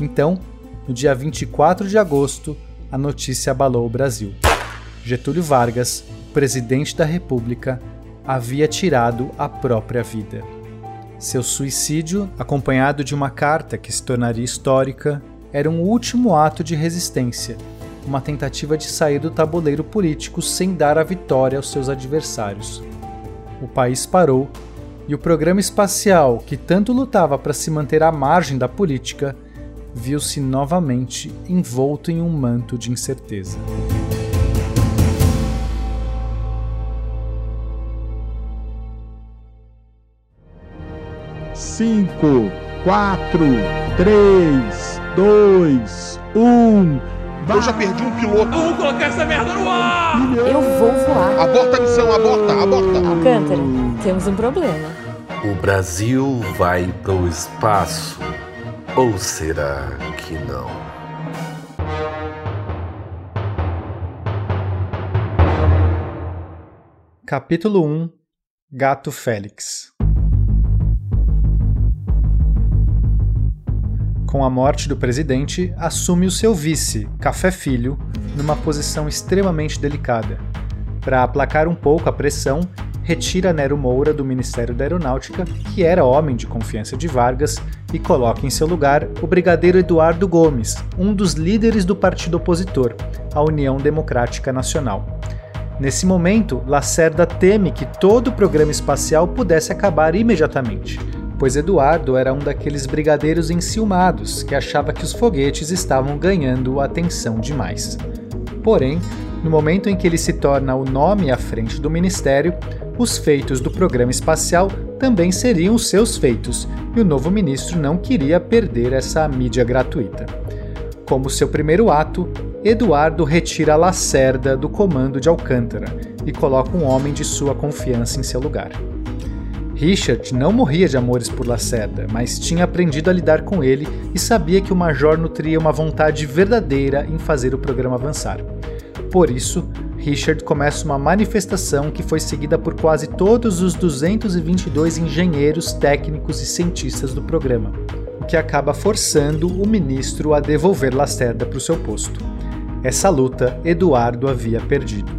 Então, no dia 24 de agosto, a notícia abalou o Brasil. Getúlio Vargas, presidente da República, havia tirado a própria vida. Seu suicídio, acompanhado de uma carta que se tornaria histórica, era um último ato de resistência, uma tentativa de sair do tabuleiro político sem dar a vitória aos seus adversários. O país parou e o programa espacial, que tanto lutava para se manter à margem da política, viu-se novamente envolto em um manto de incerteza. Cinco, quatro, três, dois, um. Eu já perdi um piloto. Vamos colocar essa merda no ar! Eu vou voar. Aborta a missão, aborta, aborta. Alcântara, temos um problema. O Brasil vai pro espaço. Ou será que não? Capítulo 1 Gato Félix Com a morte do presidente, assume o seu vice, Café Filho, numa posição extremamente delicada. Para aplacar um pouco a pressão, retira Nero Moura do Ministério da Aeronáutica, que era homem de confiança de Vargas, e coloca em seu lugar o brigadeiro Eduardo Gomes, um dos líderes do partido opositor, a União Democrática Nacional. Nesse momento, Lacerda teme que todo o programa espacial pudesse acabar imediatamente, pois Eduardo era um daqueles brigadeiros enciumados que achava que os foguetes estavam ganhando atenção demais. Porém, no momento em que ele se torna o nome à frente do ministério, os feitos do programa espacial também seriam seus feitos, e o novo ministro não queria perder essa mídia gratuita. Como seu primeiro ato, Eduardo retira Lacerda do comando de Alcântara e coloca um homem de sua confiança em seu lugar. Richard não morria de amores por Lacerda, mas tinha aprendido a lidar com ele e sabia que o major nutria uma vontade verdadeira em fazer o programa avançar. Por isso, Richard começa uma manifestação que foi seguida por quase todos os 222 engenheiros, técnicos e cientistas do programa, o que acaba forçando o ministro a devolver Lacerda para o seu posto. Essa luta Eduardo havia perdido.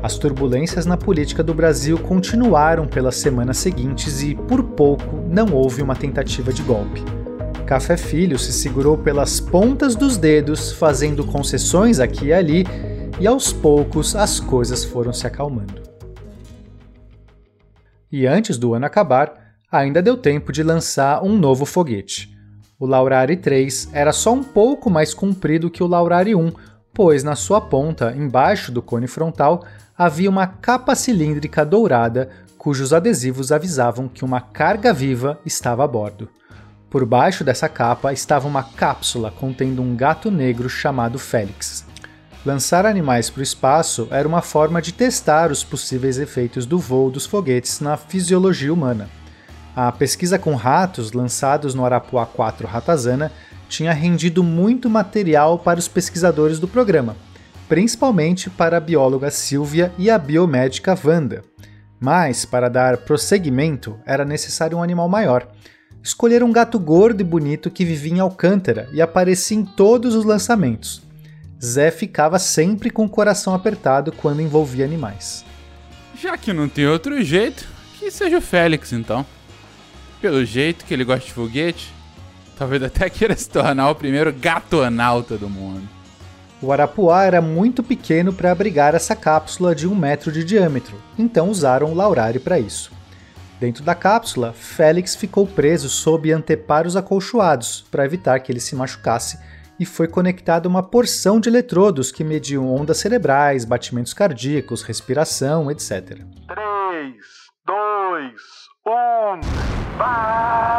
As turbulências na política do Brasil continuaram pelas semanas seguintes e, por pouco, não houve uma tentativa de golpe. Café Filho se segurou pelas pontas dos dedos, fazendo concessões aqui e ali, e aos poucos as coisas foram se acalmando. E antes do ano acabar, ainda deu tempo de lançar um novo foguete. O Laurari 3 era só um pouco mais comprido que o Laurari 1, pois na sua ponta, embaixo do cone frontal, havia uma capa cilíndrica dourada cujos adesivos avisavam que uma carga viva estava a bordo. Por baixo dessa capa estava uma cápsula contendo um gato negro chamado Félix. Lançar animais para o espaço era uma forma de testar os possíveis efeitos do voo dos foguetes na fisiologia humana. A pesquisa com ratos lançados no Arapuá 4 Ratazana tinha rendido muito material para os pesquisadores do programa, principalmente para a bióloga Silvia e a biomédica Wanda. Mas, para dar prosseguimento, era necessário um animal maior. Escolheram um gato gordo e bonito que vivia em Alcântara e aparecia em todos os lançamentos. Zé ficava sempre com o coração apertado quando envolvia animais. Já que não tem outro jeito, que seja o Félix então. Pelo jeito que ele gosta de foguete, talvez até queira se tornar o primeiro gatonauta do mundo. O Arapuá era muito pequeno para abrigar essa cápsula de um metro de diâmetro, então usaram o Laurari para isso. Dentro da cápsula, Félix ficou preso sob anteparos acolchoados para evitar que ele se machucasse e foi conectado a uma porção de eletrodos que mediam ondas cerebrais, batimentos cardíacos, respiração, etc. 3, 2, 1, vai!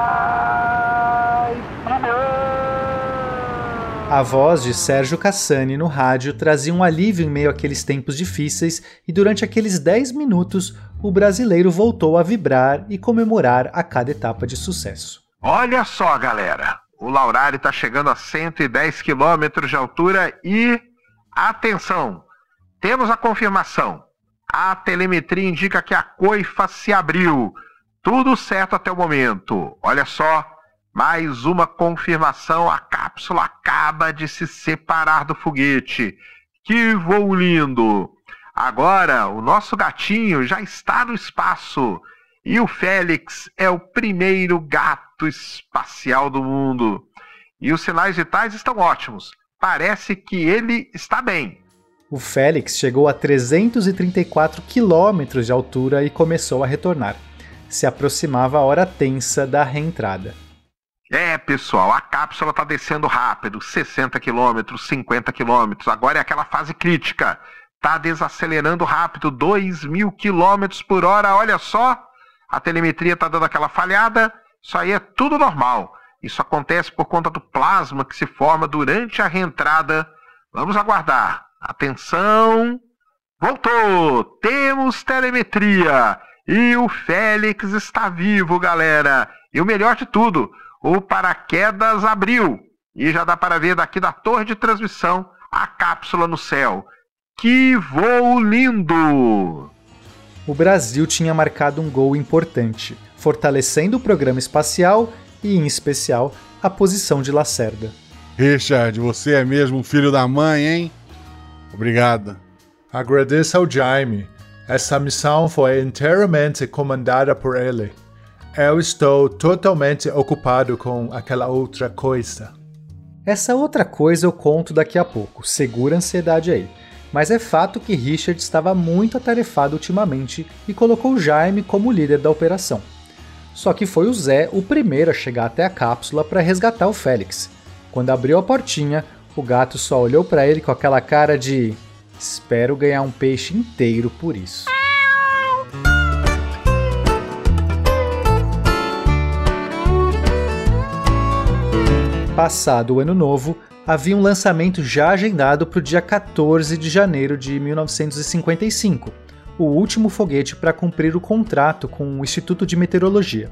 A voz de Sérgio Cassani no rádio trazia um alívio em meio àqueles tempos difíceis e durante aqueles 10 minutos o brasileiro voltou a vibrar e comemorar a cada etapa de sucesso. Olha só, galera! O Laurari está chegando a 110 quilômetros de altura e. Atenção! Temos a confirmação. A telemetria indica que a coifa se abriu. Tudo certo até o momento. Olha só, Mais uma confirmação: a cápsula acaba de se separar do foguete. Que voo lindo! Agora, o nosso gatinho já está no espaço. E o Félix é o primeiro gato espacial do mundo. E os sinais vitais estão ótimos. Parece que ele está bem. O Félix chegou a 334 quilômetros de altura e começou a retornar. Se aproximava a hora tensa da reentrada. É, pessoal, a cápsula está descendo rápido, 60 quilômetros, 50 quilômetros. Agora é aquela fase crítica. Está desacelerando rápido, 2 mil quilômetros por hora. Olha só, a telemetria está dando aquela falhada. Isso aí é tudo normal. Isso acontece por conta do plasma que se forma durante a reentrada. Vamos aguardar. Atenção! Voltou! Temos telemetria! E o Félix está vivo, galera! E o melhor de tudo, o paraquedas abriu! E já dá para ver daqui da torre de transmissão a cápsula no céu. Que voo lindo! O Brasil tinha marcado um gol importante, fortalecendo o programa espacial e, em especial, a posição de Lacerda. Richard, você é mesmo filho da mãe, hein? Obrigado. Agradeço ao Jaime. Essa missão foi inteiramente comandada por ele. Eu estou totalmente ocupado com aquela outra coisa. Essa outra coisa eu conto daqui a pouco, segura a ansiedade aí. Mas é fato que Richard estava muito atarefado ultimamente e colocou Jaime como líder da operação. Só que foi o Zé o primeiro a chegar até a cápsula para resgatar o Félix. Quando abriu a portinha, o gato só olhou para ele com aquela cara de: Espero ganhar um peixe inteiro por isso. Passado o ano novo, havia um lançamento já agendado para o dia 14 de janeiro de 1955, o último foguete para cumprir o contrato com o Instituto de Meteorologia.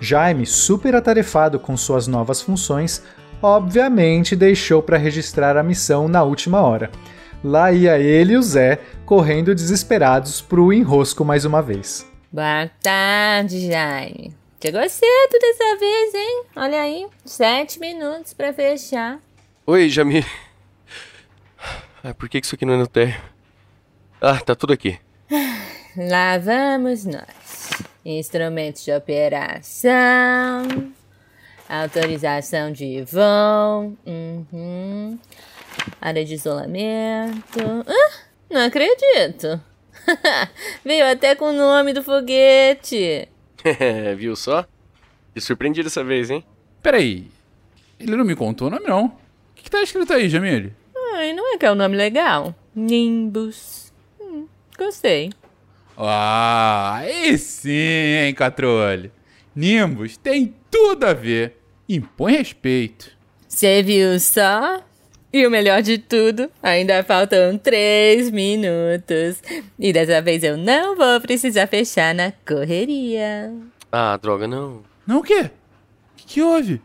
Jaime, super atarefado com suas novas funções, obviamente deixou para registrar a missão na última hora. Lá ia ele e o Zé, correndo desesperados pro enrosco mais uma vez. Boa tarde, Jaime. Chegou cedo dessa vez, hein? Olha aí, sete minutos para fechar. Oi, Jamie. Ah, por que isso aqui não é no térreo? Ah, tá tudo aqui. Lá vamos nós. Instrumentos de operação. Autorização de voo. Uhum. Área de isolamento. Ah, não acredito. Veio até com o nome do foguete. Viu só? Te surpreendi dessa vez, hein? Peraí. Ele não me contou o nome, não. O que, que tá escrito aí, Jamile? Ai, não é que é um nome legal? Nimbus. Hum, gostei. Ah, aí sim, hein, Catrolho. Nimbus tem tudo a ver. Impõe respeito. Você viu só? E o melhor de tudo, ainda faltam três minutos. E dessa vez eu não vou precisar fechar na correria. Ah, droga, não. Não o quê? O que, que houve?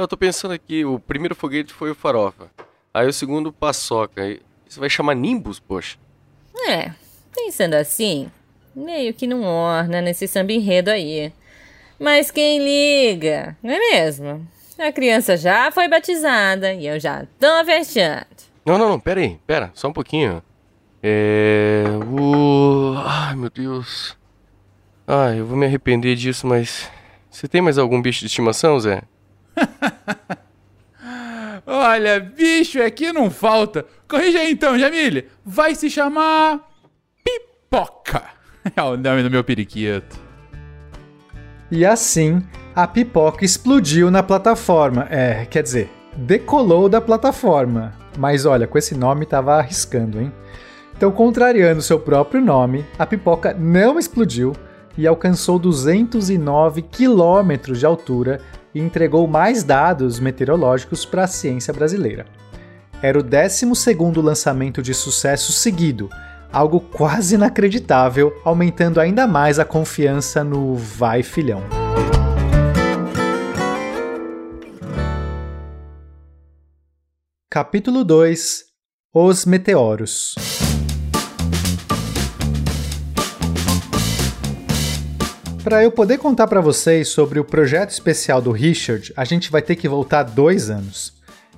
Eu tô pensando aqui, o primeiro foguete foi o Farofa. Aí o segundo, Paçoca. Isso vai chamar Nimbus, poxa. É, pensando assim, meio que não orna nesse samba enredo aí. Mas quem liga, não é mesmo? A criança já foi batizada e eu já tô fechando. Não, não, não, pera aí, pera, só um pouquinho. É. O. Ai, meu Deus. Ai, eu vou me arrepender disso, mas. Você tem mais algum bicho de estimação, Zé? Olha, bicho aqui não falta. Corrija aí então, Jamile. Vai se chamar. Pipoca. É o nome do meu periquito. E assim, a pipoca explodiu na plataforma. É, quer dizer, decolou da plataforma. Mas olha, com esse nome tava arriscando, hein? Então, contrariando seu próprio nome, a pipoca não explodiu e alcançou 209 quilômetros de altura e entregou mais dados meteorológicos para a ciência brasileira. Era o 12 lançamento de sucesso seguido, algo quase inacreditável, aumentando ainda mais a confiança no vai filhão. Capítulo 2 Os Meteoros Para eu poder contar para vocês sobre o projeto especial do Richard, a gente vai ter que voltar dois anos.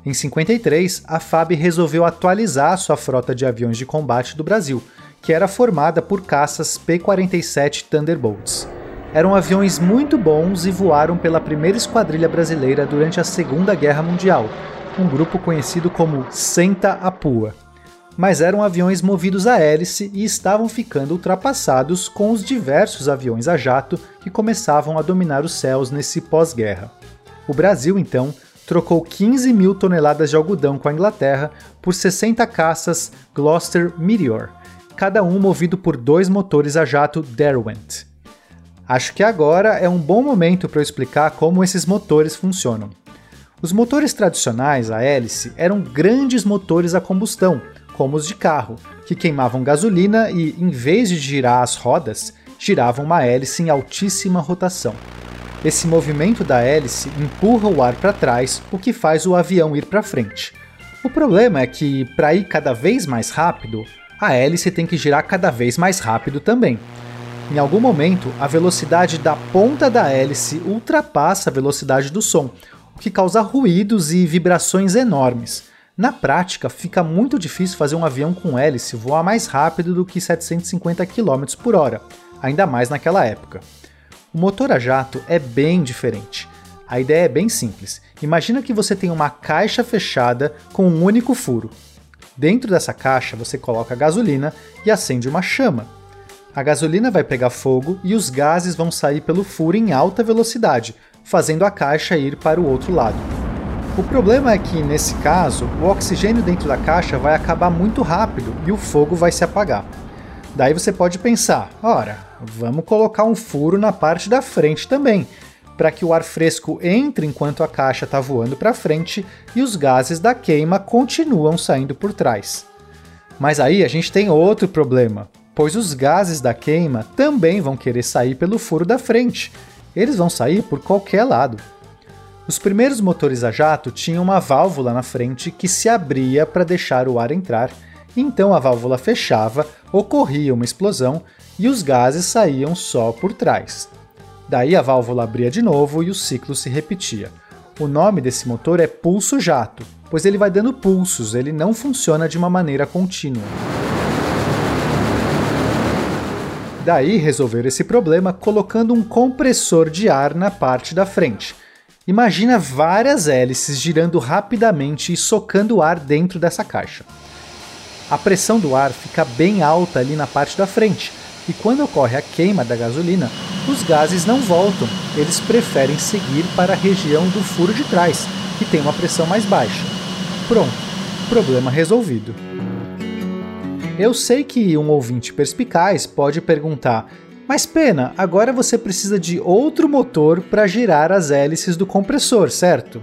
Em 53, a FAB resolveu atualizar sua frota de aviões de combate do Brasil, que era formada por caças P-47 Thunderbolts. Eram aviões muito bons e voaram pela primeira esquadrilha brasileira durante a Segunda Guerra Mundial, um grupo conhecido como Senta a Pua. Mas eram aviões movidos a hélice e estavam ficando ultrapassados com os diversos aviões a jato que começavam a dominar os céus nesse pós-guerra. O Brasil, então, trocou 15 mil toneladas de algodão com a Inglaterra por 60 caças Gloucester Meteor, cada um movido por dois motores a jato Derwent. Acho que agora é um bom momento para eu explicar como esses motores funcionam. Os motores tradicionais a hélice eram grandes motores a combustão, como os de carro, que queimavam gasolina e, em vez de girar as rodas, giravam uma hélice em altíssima rotação. Esse movimento da hélice empurra o ar para trás, o que faz o avião ir para frente. O problema é que, para ir cada vez mais rápido, a hélice tem que girar cada vez mais rápido também. Em algum momento, a velocidade da ponta da hélice ultrapassa a velocidade do som, o que causa ruídos e vibrações enormes. Na prática, fica muito difícil fazer um avião com hélice voar mais rápido do que 750 km por hora, ainda mais naquela época. O motor a jato é bem diferente. A ideia é bem simples. Imagina que você tem uma caixa fechada com um único furo. Dentro dessa caixa você coloca gasolina e acende uma chama. A gasolina vai pegar fogo e os gases vão sair pelo furo em alta velocidade, fazendo a caixa ir para o outro lado. O problema é que, nesse caso, o oxigênio dentro da caixa vai acabar muito rápido e o fogo vai se apagar. Daí você pode pensar: ora, vamos colocar um furo na parte da frente também, para que o ar fresco entre enquanto a caixa está voando para frente e os gases da queima continuam saindo por trás. Mas aí a gente tem outro problema, pois os gases da queima também vão querer sair pelo furo da frente. Eles vão sair por qualquer lado. Os primeiros motores a jato tinham uma válvula na frente que se abria para deixar o ar entrar então a válvula fechava, ocorria uma explosão e os gases saíam só por trás. Daí a válvula abria de novo e o ciclo se repetia. O nome desse motor é pulso jato, pois ele vai dando pulsos, ele não funciona de uma maneira contínua. Daí resolveram esse problema colocando um compressor de ar na parte da frente. Imagina várias hélices girando rapidamente e socando ar dentro dessa caixa a pressão do ar fica bem alta ali na parte da frente, e quando ocorre a queima da gasolina, os gases não voltam, eles preferem seguir para a região do furo de trás, que tem uma pressão mais baixa. Pronto, problema resolvido. Eu sei que um ouvinte perspicaz pode perguntar: mas pena, agora você precisa de outro motor para girar as hélices do compressor, certo?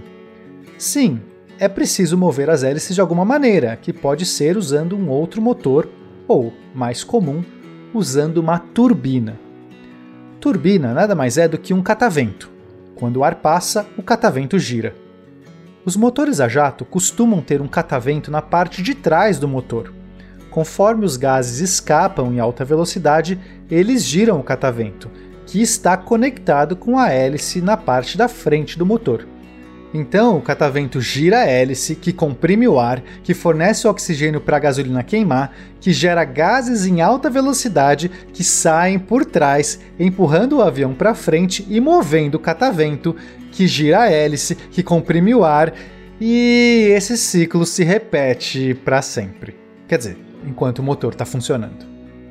Sim, é preciso mover as hélices de alguma maneira, que pode ser usando um outro motor ou, mais comum, usando uma turbina. Turbina nada mais é do que um catavento. Quando o ar passa, o catavento gira. Os motores a jato costumam ter um catavento na parte de trás do motor. Conforme os gases escapam em alta velocidade, eles giram o catavento, que está conectado com a hélice na parte da frente do motor. Então, o catavento gira a hélice, que comprime o ar, que fornece oxigênio para a gasolina queimar, que gera gases em alta velocidade que saem por trás, empurrando o avião para frente e movendo o catavento, que gira a hélice, que comprime o ar, e esse ciclo se repete para sempre. Quer dizer, enquanto o motor está funcionando.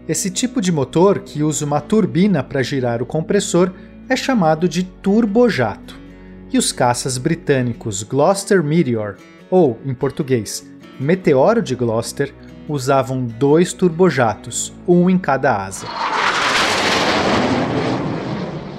Esse tipo de motor, que usa uma turbina para girar o compressor, é chamado de turbojato e os caças britânicos Gloucester Meteor, ou, em português, Meteoro de Gloucester, usavam dois turbojatos, um em cada asa.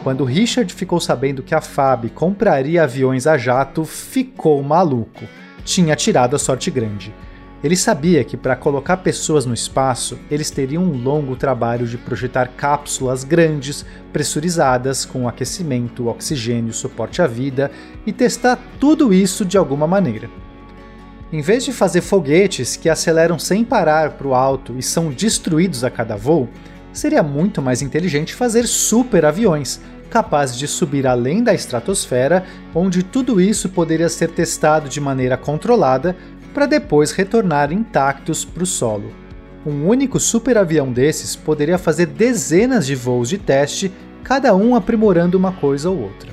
Quando Richard ficou sabendo que a FAB compraria aviões a jato, ficou maluco. Tinha tirado a sorte grande. Ele sabia que para colocar pessoas no espaço, eles teriam um longo trabalho de projetar cápsulas grandes, pressurizadas, com aquecimento, oxigênio, suporte à vida e testar tudo isso de alguma maneira. Em vez de fazer foguetes que aceleram sem parar para o alto e são destruídos a cada voo, seria muito mais inteligente fazer super aviões, capazes de subir além da estratosfera, onde tudo isso poderia ser testado de maneira controlada para depois retornar intactos para o solo. Um único superavião desses poderia fazer dezenas de voos de teste, cada um aprimorando uma coisa ou outra.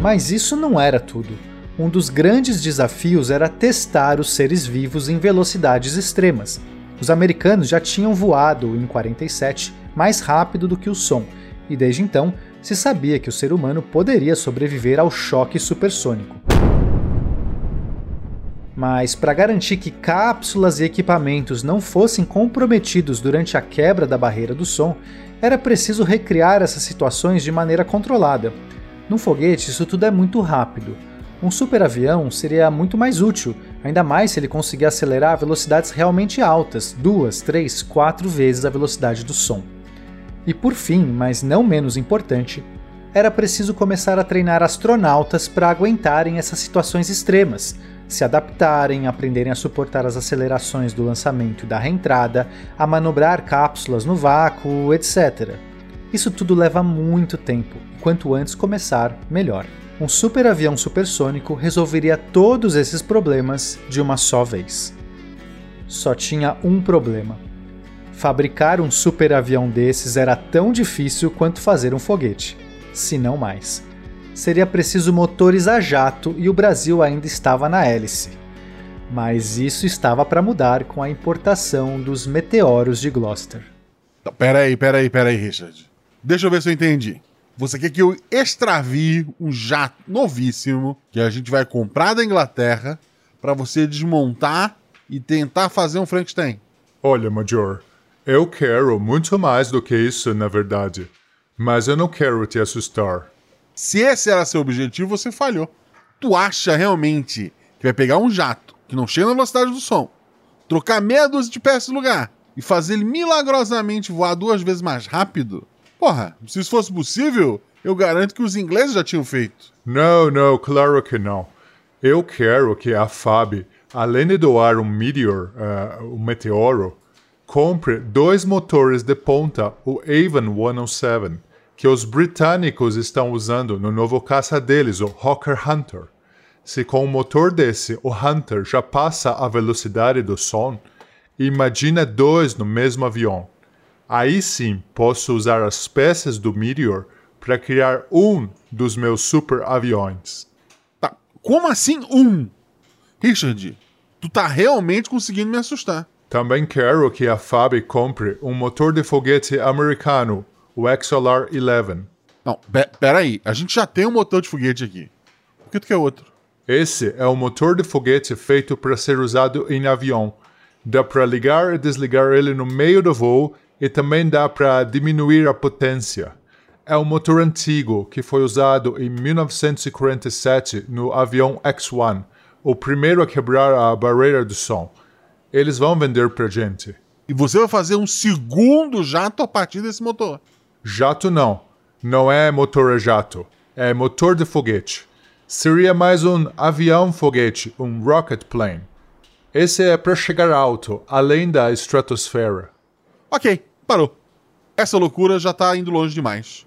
Mas isso não era tudo. Um dos grandes desafios era testar os seres vivos em velocidades extremas. Os americanos já tinham voado em 47 mais rápido do que o som, e desde então se sabia que o ser humano poderia sobreviver ao choque supersônico. Mas para garantir que cápsulas e equipamentos não fossem comprometidos durante a quebra da barreira do som, era preciso recriar essas situações de maneira controlada. Num foguete, isso tudo é muito rápido. Um superavião seria muito mais útil, ainda mais se ele conseguir acelerar a velocidades realmente altas, duas, três, quatro vezes a velocidade do som. E por fim, mas não menos importante, era preciso começar a treinar astronautas para aguentarem essas situações extremas, se adaptarem, aprenderem a suportar as acelerações do lançamento e da reentrada, a manobrar cápsulas no vácuo, etc. Isso tudo leva muito tempo, e quanto antes começar, melhor. Um superavião supersônico resolveria todos esses problemas de uma só vez. Só tinha um problema. Fabricar um superavião desses era tão difícil quanto fazer um foguete, se não mais seria preciso motores a jato e o Brasil ainda estava na hélice. Mas isso estava para mudar com a importação dos meteoros de Gloucester. Então, peraí, peraí, peraí, Richard. Deixa eu ver se eu entendi. Você quer que eu extravie um jato novíssimo que a gente vai comprar da Inglaterra para você desmontar e tentar fazer um Frankenstein? Olha, Major, eu quero muito mais do que isso, na verdade. Mas eu não quero te assustar. Se esse era seu objetivo, você falhou. Tu acha realmente que vai pegar um jato que não chega na velocidade do som, trocar meia dúzia de peças de lugar e fazer ele milagrosamente voar duas vezes mais rápido? Porra, se isso fosse possível, eu garanto que os ingleses já tinham feito. Não, não, claro que não. Eu quero que a FAB, além de doar um Meteor, uh, um meteoro, compre dois motores de ponta, o Avon 107 que os britânicos estão usando no novo caça deles, o Hawker Hunter. Se com um motor desse o Hunter já passa a velocidade do som, imagina dois no mesmo avião. Aí sim posso usar as peças do Meteor para criar um dos meus super aviões. Tá, como assim um? Richard, tu tá realmente conseguindo me assustar. Também quero que a FAB compre um motor de foguete americano o XLR 11. Não, peraí, a gente já tem um motor de foguete aqui. Por que tu quer outro? Esse é um motor de foguete feito para ser usado em avião. Dá para ligar e desligar ele no meio do voo e também dá para diminuir a potência. É um motor antigo que foi usado em 1947 no avião X-1, o primeiro a quebrar a barreira do som. Eles vão vender para gente. E você vai fazer um segundo jato a partir desse motor? Jato não. Não é motor a jato. É motor de foguete. Seria mais um avião-foguete, um rocket plane. Esse é para chegar alto, além da estratosfera. Ok, parou. Essa loucura já tá indo longe demais.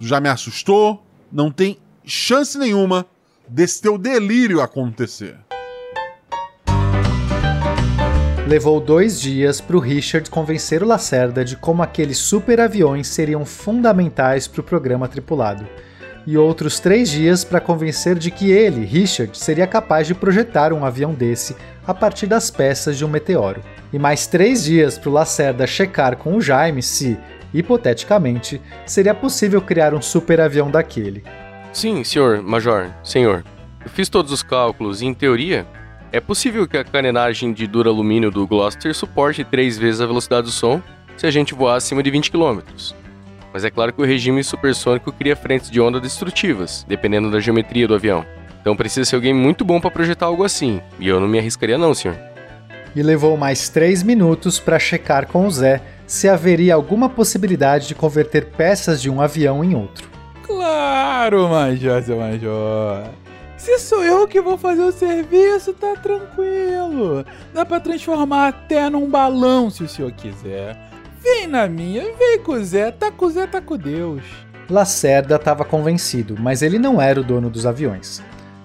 Já me assustou, não tem chance nenhuma desse teu delírio acontecer. Levou dois dias para o Richard convencer o Lacerda de como aqueles super aviões seriam fundamentais para o programa tripulado, e outros três dias para convencer de que ele, Richard, seria capaz de projetar um avião desse a partir das peças de um meteoro. E mais três dias para o Lacerda checar com o Jaime se, hipoteticamente, seria possível criar um super avião daquele. Sim, senhor, major, senhor. Eu fiz todos os cálculos e, em teoria, é possível que a carenagem de duralumínio do Gloucester suporte três vezes a velocidade do som se a gente voar acima de 20 km. Mas é claro que o regime supersônico cria frentes de onda destrutivas, dependendo da geometria do avião. Então precisa ser alguém muito bom para projetar algo assim, e eu não me arriscaria não, senhor. E levou mais três minutos para checar com o Zé se haveria alguma possibilidade de converter peças de um avião em outro. Claro, Major, seu Major. Se sou eu que vou fazer o serviço, tá tranquilo. Dá pra transformar até num balão se o senhor quiser. Vem na minha, vem com o Zé, tá com o Zé, tá com Deus. Lacerda estava convencido, mas ele não era o dono dos aviões.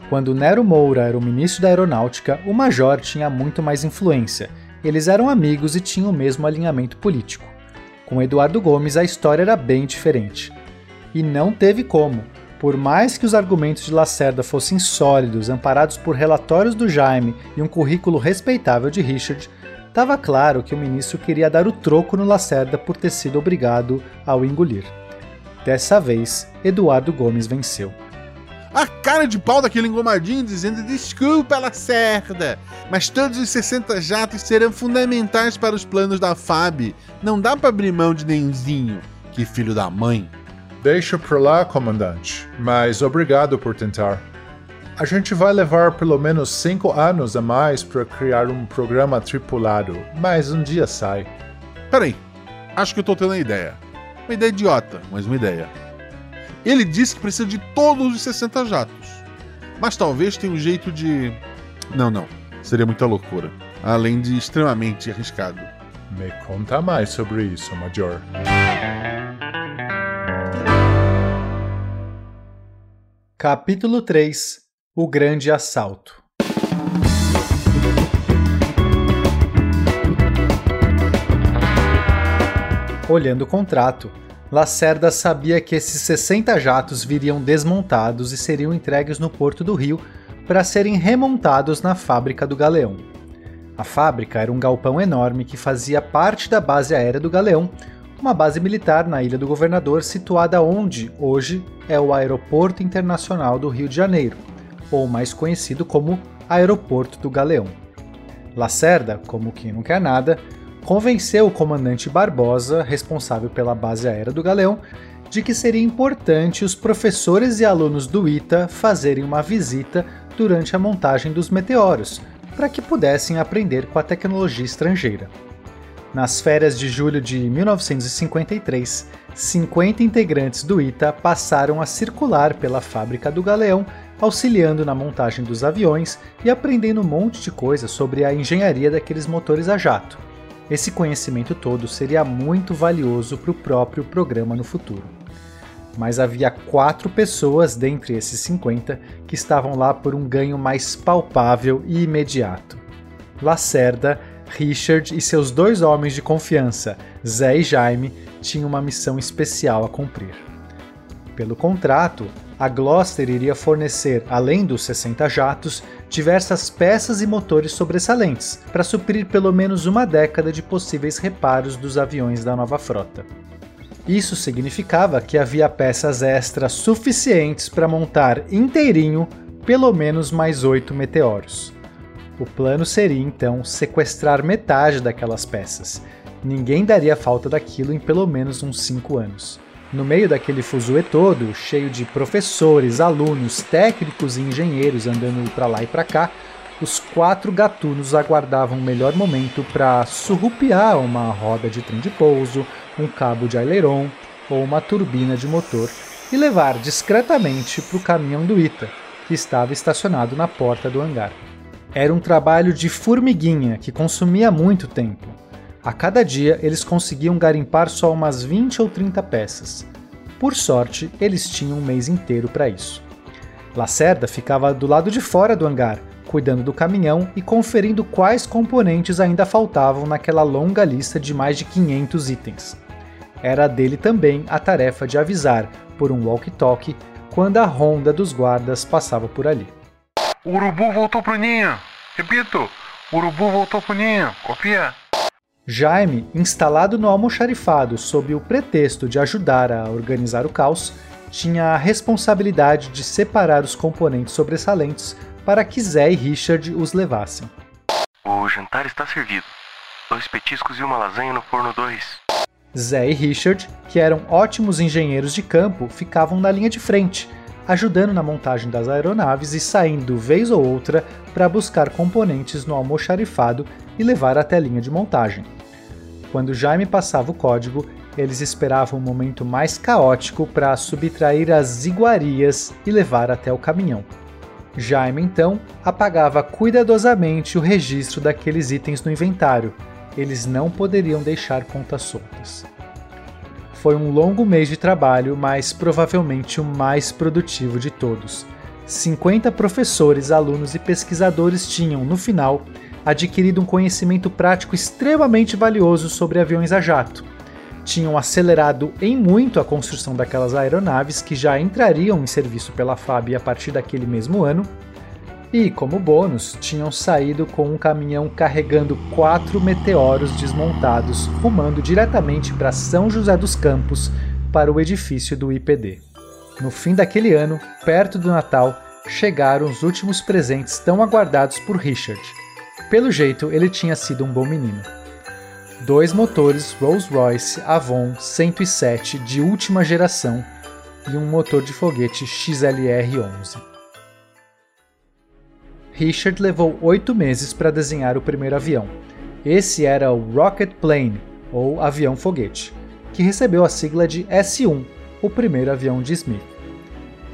Quando Nero Moura era o ministro da Aeronáutica, o Major tinha muito mais influência. Eles eram amigos e tinham o mesmo alinhamento político. Com Eduardo Gomes, a história era bem diferente. E não teve como. Por mais que os argumentos de Lacerda fossem sólidos, amparados por relatórios do Jaime e um currículo respeitável de Richard, estava claro que o ministro queria dar o troco no Lacerda por ter sido obrigado a o engolir. Dessa vez, Eduardo Gomes venceu. A cara de pau daquele engomadinho dizendo desculpa, Lacerda, mas todos os 60 jatos serão fundamentais para os planos da FAB. Não dá para abrir mão de nenhumzinho. Que filho da mãe. Deixa pra lá, comandante, mas obrigado por tentar. A gente vai levar pelo menos cinco anos a mais para criar um programa tripulado, mas um dia sai. Peraí, acho que eu tô tendo uma ideia. Uma ideia idiota, mas uma ideia. Ele disse que precisa de todos os 60 jatos. Mas talvez tenha um jeito de. Não, não. Seria muita loucura. Além de extremamente arriscado. Me conta mais sobre isso, Major. Capítulo 3 O Grande Assalto Olhando o contrato, Lacerda sabia que esses 60 jatos viriam desmontados e seriam entregues no porto do Rio para serem remontados na fábrica do Galeão. A fábrica era um galpão enorme que fazia parte da base aérea do Galeão, uma base militar na Ilha do Governador situada onde, hoje, é o Aeroporto Internacional do Rio de Janeiro, ou mais conhecido como Aeroporto do Galeão. Lacerda, como quem não quer nada, convenceu o comandante Barbosa, responsável pela base aérea do Galeão, de que seria importante os professores e alunos do ITA fazerem uma visita durante a montagem dos meteoros, para que pudessem aprender com a tecnologia estrangeira. Nas férias de julho de 1953, 50 integrantes do ITA passaram a circular pela fábrica do Galeão, auxiliando na montagem dos aviões e aprendendo um monte de coisa sobre a engenharia daqueles motores a jato. Esse conhecimento todo seria muito valioso para o próprio programa no futuro. Mas havia quatro pessoas dentre esses 50 que estavam lá por um ganho mais palpável e imediato. Lacerda Richard e seus dois homens de confiança, Zé e Jaime, tinham uma missão especial a cumprir. Pelo contrato, a Gloster iria fornecer, além dos 60 jatos, diversas peças e motores sobressalentes, para suprir pelo menos uma década de possíveis reparos dos aviões da nova frota. Isso significava que havia peças extras suficientes para montar inteirinho pelo menos mais oito meteoros. O plano seria então sequestrar metade daquelas peças. Ninguém daria falta daquilo em pelo menos uns 5 anos. No meio daquele fuzuê todo, cheio de professores, alunos, técnicos e engenheiros andando para lá e para cá, os quatro gatunos aguardavam o melhor momento para surrupiar uma roda de trem de pouso, um cabo de aileron ou uma turbina de motor e levar discretamente para o caminhão do Ita, que estava estacionado na porta do hangar. Era um trabalho de formiguinha que consumia muito tempo. A cada dia eles conseguiam garimpar só umas 20 ou 30 peças. Por sorte, eles tinham um mês inteiro para isso. Lacerda ficava do lado de fora do hangar, cuidando do caminhão e conferindo quais componentes ainda faltavam naquela longa lista de mais de 500 itens. Era dele também a tarefa de avisar, por um walkie-talkie, quando a ronda dos guardas passava por ali. O urubu voltou pro ninho. Repito, o urubu voltou pro ninho. Confia. Jaime, instalado no almoxarifado sob o pretexto de ajudar a organizar o caos, tinha a responsabilidade de separar os componentes sobressalentes para que Zé e Richard os levassem. O jantar está servido. Dois petiscos e uma lasanha no forno 2. Zé e Richard, que eram ótimos engenheiros de campo, ficavam na linha de frente, ajudando na montagem das aeronaves e saindo vez ou outra para buscar componentes no almoxarifado e levar até a linha de montagem. Quando Jaime passava o código, eles esperavam um momento mais caótico para subtrair as iguarias e levar até o caminhão. Jaime então apagava cuidadosamente o registro daqueles itens no inventário. Eles não poderiam deixar pontas soltas. Foi um longo mês de trabalho, mas provavelmente o mais produtivo de todos. 50 professores, alunos e pesquisadores tinham, no final, adquirido um conhecimento prático extremamente valioso sobre aviões a jato. Tinham acelerado em muito a construção daquelas aeronaves que já entrariam em serviço pela FAB a partir daquele mesmo ano, e, como bônus, tinham saído com um caminhão carregando quatro meteoros desmontados, rumando diretamente para São José dos Campos, para o edifício do IPD. No fim daquele ano, perto do Natal, chegaram os últimos presentes tão aguardados por Richard. Pelo jeito, ele tinha sido um bom menino. Dois motores Rolls-Royce Avon 107 de última geração e um motor de foguete XLR-11. Richard levou oito meses para desenhar o primeiro avião. Esse era o Rocket Plane, ou avião foguete, que recebeu a sigla de S-1, o primeiro avião de Smith.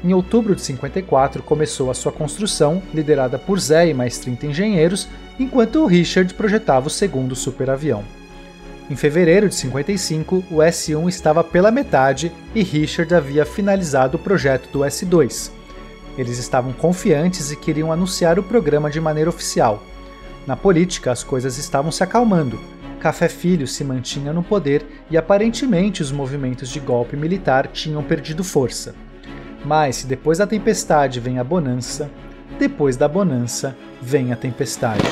Em outubro de 54 começou a sua construção, liderada por Zé e mais 30 engenheiros, enquanto Richard projetava o segundo superavião. Em fevereiro de 55, o S-1 estava pela metade e Richard havia finalizado o projeto do S-2. Eles estavam confiantes e queriam anunciar o programa de maneira oficial. Na política, as coisas estavam se acalmando. Café Filho se mantinha no poder e aparentemente os movimentos de golpe militar tinham perdido força. Mas se depois da tempestade vem a bonança, depois da bonança vem a tempestade.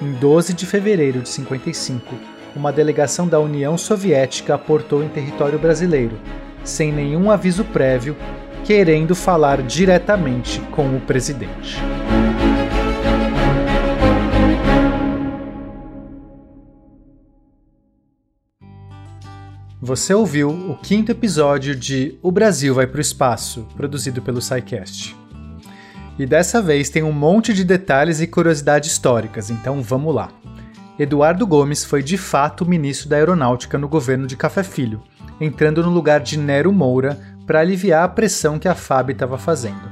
Em 12 de fevereiro de 55, uma delegação da União Soviética aportou em território brasileiro, sem nenhum aviso prévio, querendo falar diretamente com o presidente. Você ouviu o quinto episódio de O Brasil vai para o Espaço, produzido pelo SciCast. E dessa vez tem um monte de detalhes e curiosidades históricas, então vamos lá. Eduardo Gomes foi de fato ministro da Aeronáutica no governo de Café Filho, entrando no lugar de Nero Moura para aliviar a pressão que a FAB estava fazendo.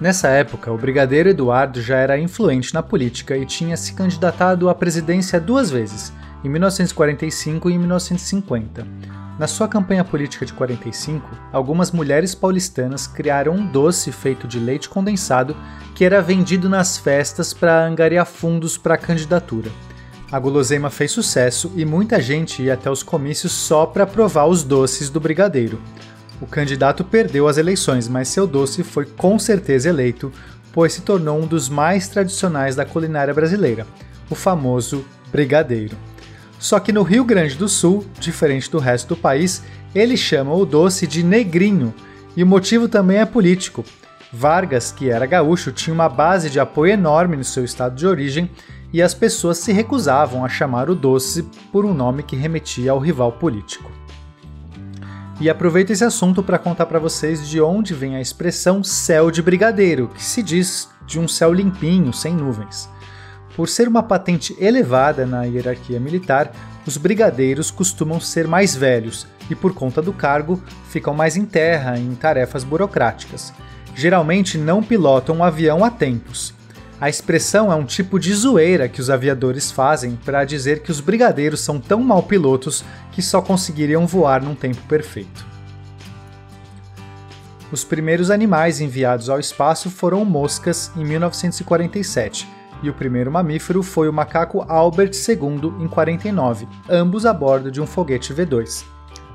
Nessa época, o brigadeiro Eduardo já era influente na política e tinha se candidatado à presidência duas vezes, em 1945 e em 1950. Na sua campanha política de 45, algumas mulheres paulistanas criaram um doce feito de leite condensado que era vendido nas festas para angariar fundos para a candidatura. A guloseima fez sucesso e muita gente ia até os comícios só para provar os doces do brigadeiro. O candidato perdeu as eleições, mas seu doce foi com certeza eleito, pois se tornou um dos mais tradicionais da culinária brasileira, o famoso brigadeiro. Só que no Rio Grande do Sul, diferente do resto do país, eles chamam o doce de negrinho, e o motivo também é político. Vargas, que era gaúcho, tinha uma base de apoio enorme no seu estado de origem e as pessoas se recusavam a chamar o doce por um nome que remetia ao rival político. E aproveito esse assunto para contar para vocês de onde vem a expressão céu de brigadeiro, que se diz de um céu limpinho, sem nuvens. Por ser uma patente elevada na hierarquia militar, os brigadeiros costumam ser mais velhos e, por conta do cargo, ficam mais em terra em tarefas burocráticas. Geralmente não pilotam um avião a tempos. A expressão é um tipo de zoeira que os aviadores fazem para dizer que os brigadeiros são tão mal pilotos que só conseguiriam voar num tempo perfeito. Os primeiros animais enviados ao espaço foram moscas em 1947 e o primeiro mamífero foi o macaco Albert II em 49, ambos a bordo de um foguete V2.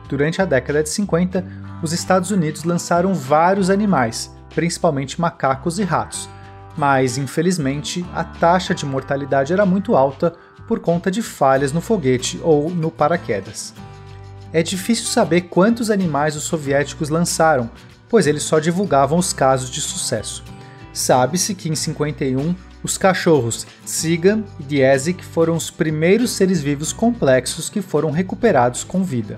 Durante a década de 50, os Estados Unidos lançaram vários animais, principalmente macacos e ratos, mas infelizmente a taxa de mortalidade era muito alta por conta de falhas no foguete ou no paraquedas. É difícil saber quantos animais os soviéticos lançaram, pois eles só divulgavam os casos de sucesso. Sabe-se que em 51 os cachorros Sigan e Diesic foram os primeiros seres vivos complexos que foram recuperados com vida.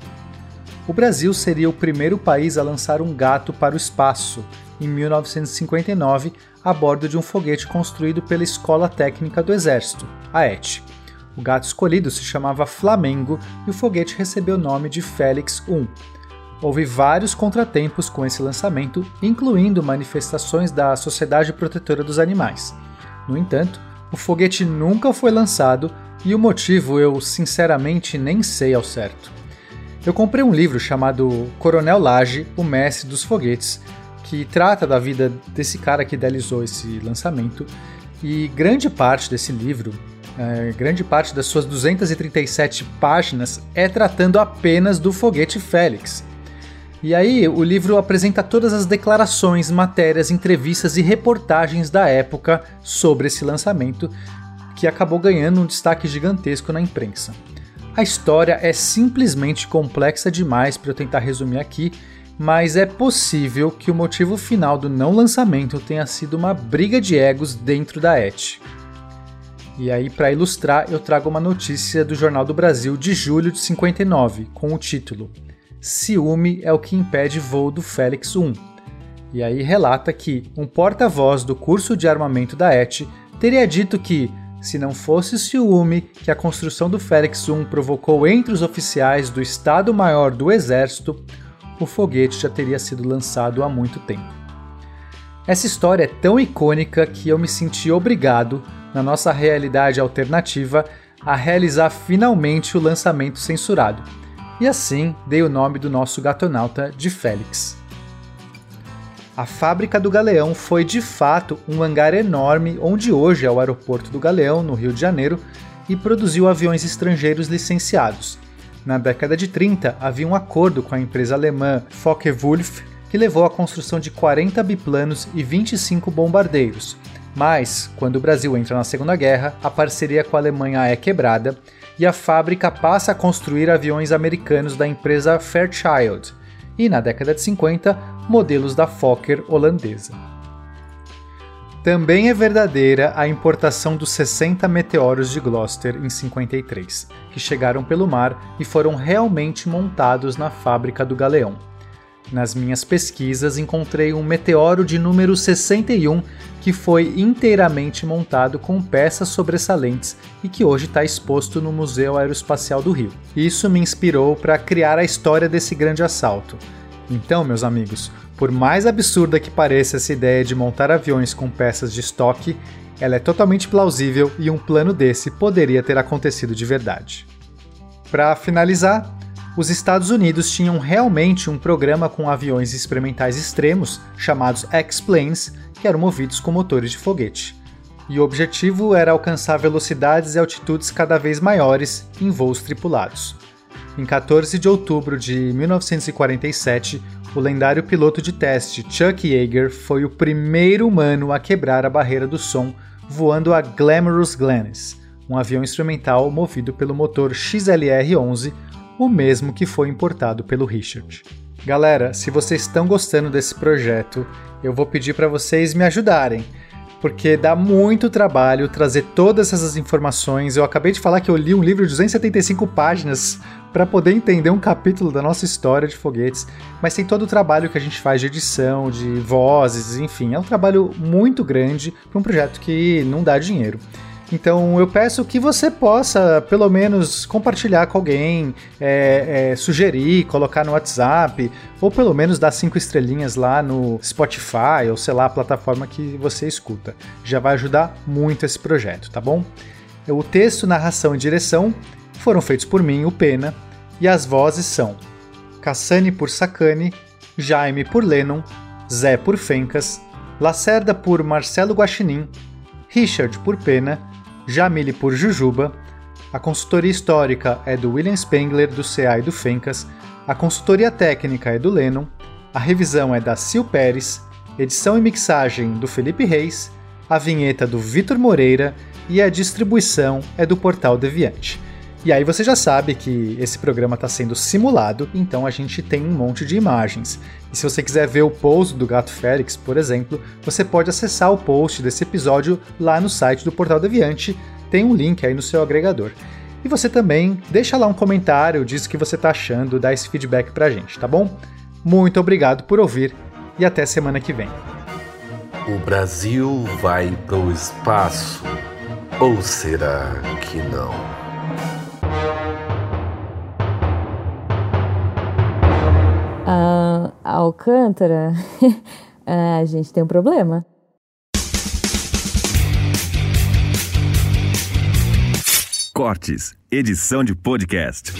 O Brasil seria o primeiro país a lançar um gato para o espaço, em 1959, a bordo de um foguete construído pela Escola Técnica do Exército, a ET. O gato escolhido se chamava Flamengo e o foguete recebeu o nome de Félix I. houve vários contratempos com esse lançamento, incluindo manifestações da Sociedade Protetora dos Animais. No entanto, o foguete nunca foi lançado e o motivo eu sinceramente nem sei ao certo. Eu comprei um livro chamado Coronel Lage, o Mestre dos Foguetes, que trata da vida desse cara que idealizou esse lançamento, e grande parte desse livro, é, grande parte das suas 237 páginas, é tratando apenas do foguete Félix. E aí, o livro apresenta todas as declarações, matérias, entrevistas e reportagens da época sobre esse lançamento, que acabou ganhando um destaque gigantesco na imprensa. A história é simplesmente complexa demais para eu tentar resumir aqui, mas é possível que o motivo final do não lançamento tenha sido uma briga de egos dentro da ET. E aí, para ilustrar, eu trago uma notícia do Jornal do Brasil de julho de 59, com o título Ciúme é o que impede voo do Félix 1. E aí relata que um porta-voz do curso de armamento da ET teria dito que, se não fosse o ciúme que a construção do Félix 1 provocou entre os oficiais do Estado-Maior do Exército, o foguete já teria sido lançado há muito tempo. Essa história é tão icônica que eu me senti obrigado, na nossa realidade alternativa, a realizar finalmente o lançamento censurado e assim dei o nome do nosso gatonauta de Félix. A fábrica do Galeão foi de fato um hangar enorme onde hoje é o aeroporto do Galeão, no Rio de Janeiro, e produziu aviões estrangeiros licenciados. Na década de 30, havia um acordo com a empresa alemã Focke-Wulf que levou à construção de 40 biplanos e 25 bombardeiros. Mas, quando o Brasil entra na Segunda Guerra, a parceria com a Alemanha é quebrada e a fábrica passa a construir aviões americanos da empresa Fairchild e, na década de 50, modelos da Fokker holandesa. Também é verdadeira a importação dos 60 meteoros de Gloucester em 53, que chegaram pelo mar e foram realmente montados na fábrica do Galeão. Nas minhas pesquisas, encontrei um meteoro de número 61 que foi inteiramente montado com peças sobressalentes e que hoje está exposto no Museu Aeroespacial do Rio. Isso me inspirou para criar a história desse grande assalto. Então, meus amigos, por mais absurda que pareça essa ideia de montar aviões com peças de estoque, ela é totalmente plausível e um plano desse poderia ter acontecido de verdade. Para finalizar, os Estados Unidos tinham realmente um programa com aviões experimentais extremos, chamados X-Planes, que eram movidos com motores de foguete. E o objetivo era alcançar velocidades e altitudes cada vez maiores em voos tripulados. Em 14 de outubro de 1947, o lendário piloto de teste Chuck Yeager foi o primeiro humano a quebrar a barreira do som voando a Glamorous Glennis, um avião instrumental movido pelo motor XLR-11 o mesmo que foi importado pelo Richard. Galera, se vocês estão gostando desse projeto, eu vou pedir para vocês me ajudarem, porque dá muito trabalho trazer todas essas informações. Eu acabei de falar que eu li um livro de 275 páginas para poder entender um capítulo da nossa história de foguetes, mas tem todo o trabalho que a gente faz de edição, de vozes, enfim, é um trabalho muito grande para um projeto que não dá dinheiro. Então eu peço que você possa, pelo menos, compartilhar com alguém, é, é, sugerir, colocar no WhatsApp, ou pelo menos dar cinco estrelinhas lá no Spotify, ou sei lá, a plataforma que você escuta. Já vai ajudar muito esse projeto, tá bom? O texto, narração e direção foram feitos por mim, o Pena, e as vozes são Cassane por Sacane, Jaime por Lennon, Zé por Fencas, Lacerda por Marcelo Guaxinim, Richard por Pena Jamile por Jujuba, a consultoria histórica é do William Spengler, do CA e do Fencas, a consultoria técnica é do Lennon, a revisão é da Sil Pérez, edição e mixagem do Felipe Reis, a vinheta do Vitor Moreira e a distribuição é do Portal Deviante. E aí você já sabe que esse programa está sendo simulado, então a gente tem um monte de imagens. E se você quiser ver o pouso do Gato Félix, por exemplo, você pode acessar o post desse episódio lá no site do Portal Deviante, tem um link aí no seu agregador. E você também deixa lá um comentário, diz o que você está achando, dá esse feedback pra gente, tá bom? Muito obrigado por ouvir e até semana que vem. O Brasil vai pro espaço ou será que não? Ah, Alcântara, ah, a gente tem um problema. Cortes, edição de podcast.